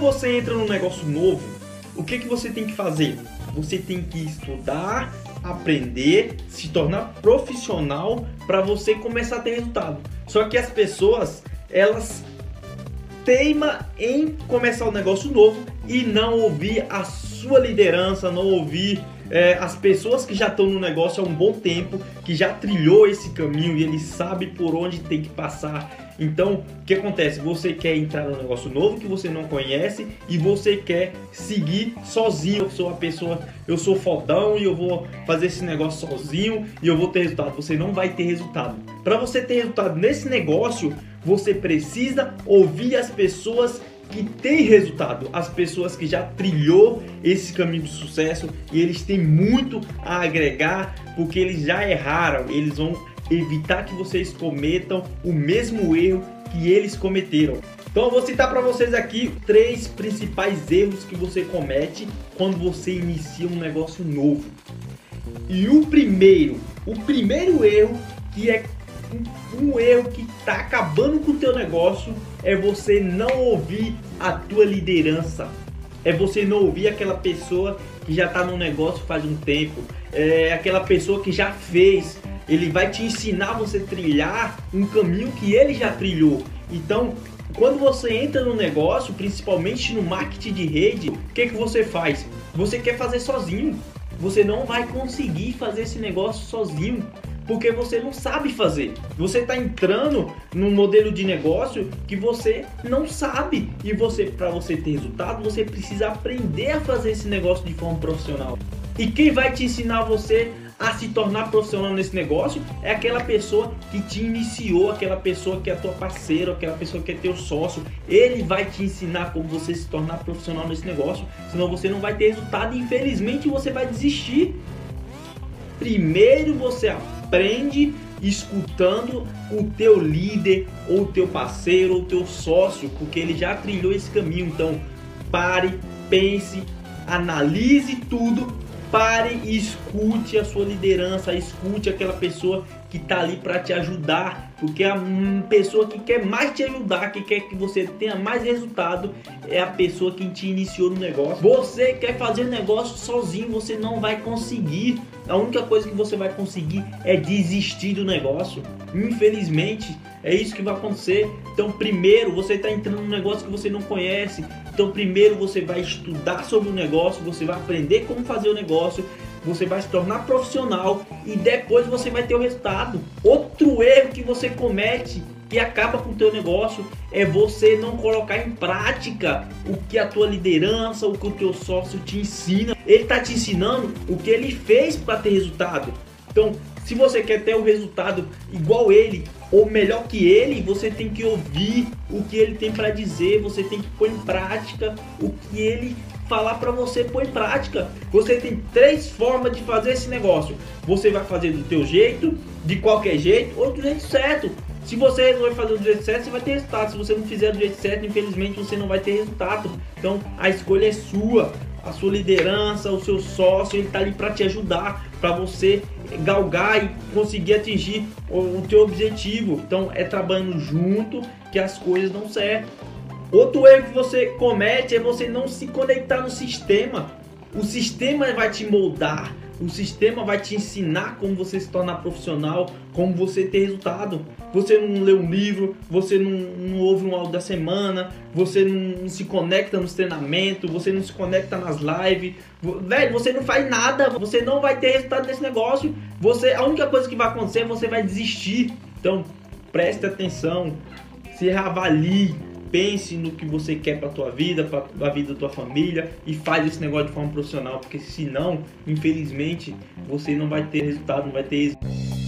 quando você entra num negócio novo, o que, que você tem que fazer? Você tem que estudar, aprender, se tornar profissional para você começar a ter resultado. Só que as pessoas, elas teima em começar um negócio novo e não ouvir a sua liderança, não ouvir é, as pessoas que já estão no negócio há um bom tempo, que já trilhou esse caminho e ele sabe por onde tem que passar então, o que acontece? Você quer entrar num negócio novo que você não conhece e você quer seguir sozinho. Eu sou a pessoa, eu sou fodão e eu vou fazer esse negócio sozinho e eu vou ter resultado. Você não vai ter resultado. Para você ter resultado nesse negócio, você precisa ouvir as pessoas que têm resultado, as pessoas que já trilhou esse caminho de sucesso e eles têm muito a agregar porque eles já erraram, eles vão evitar que vocês cometam o mesmo erro que eles cometeram. Então eu vou citar para vocês aqui três principais erros que você comete quando você inicia um negócio novo. E o primeiro, o primeiro erro que é um, erro que está acabando com o teu negócio é você não ouvir a tua liderança. É você não ouvir aquela pessoa que já está no negócio faz um tempo, é aquela pessoa que já fez, ele vai te ensinar você trilhar um caminho que ele já trilhou. Então, quando você entra no negócio, principalmente no marketing de rede, o que, que você faz? Você quer fazer sozinho. Você não vai conseguir fazer esse negócio sozinho porque você não sabe fazer. Você está entrando num modelo de negócio que você não sabe e você para você ter resultado você precisa aprender a fazer esse negócio de forma profissional. E quem vai te ensinar você a se tornar profissional nesse negócio é aquela pessoa que te iniciou, aquela pessoa que é tua parceira, aquela pessoa que é teu sócio. Ele vai te ensinar como você se tornar profissional nesse negócio, senão você não vai ter resultado e infelizmente você vai desistir. Primeiro você aprende escutando o teu líder ou o teu parceiro ou o teu sócio, porque ele já trilhou esse caminho. Então, pare, pense, analise tudo pare e escute a sua liderança, escute aquela pessoa que está ali para te ajudar, porque a pessoa que quer mais te ajudar, que quer que você tenha mais resultado, é a pessoa que te iniciou no negócio. Você quer fazer negócio sozinho, você não vai conseguir. A única coisa que você vai conseguir é desistir do negócio. Infelizmente, é isso que vai acontecer. Então, primeiro, você está entrando num negócio que você não conhece. Então, primeiro você vai estudar sobre o negócio, você vai aprender como fazer o negócio, você vai se tornar profissional e depois você vai ter o resultado. Outro erro que você comete que acaba com o teu negócio é você não colocar em prática o que a tua liderança, o que o teu sócio te ensina. Ele está te ensinando o que ele fez para ter resultado. Então, se você quer ter o resultado igual ele ou melhor que ele, você tem que ouvir o que ele tem para dizer, você tem que pôr em prática o que ele falar para você pôr em prática. Você tem três formas de fazer esse negócio. Você vai fazer do teu jeito, de qualquer jeito ou do jeito certo. Se você não vai fazer do jeito certo, você vai ter resultado. Se você não fizer do jeito certo, infelizmente você não vai ter resultado. Então a escolha é sua. A sua liderança, o seu sócio, ele está ali para te ajudar, para você galgar e conseguir atingir o, o teu objetivo. Então é trabalhando junto que as coisas dão certo. Outro erro que você comete é você não se conectar no sistema. O sistema vai te moldar, o sistema vai te ensinar como você se tornar profissional, como você ter resultado. Você não lê um livro, você não, não ouve um áudio da semana, você não, não se conecta nos treinamentos, você não se conecta nas lives. Velho, você não faz nada, você não vai ter resultado nesse negócio. Você, a única coisa que vai acontecer é você vai desistir. Então, preste atenção, se reavalie pense no que você quer para tua vida, para a vida da tua família e faz esse negócio de forma profissional, porque senão, infelizmente, você não vai ter resultado, não vai ter êxito.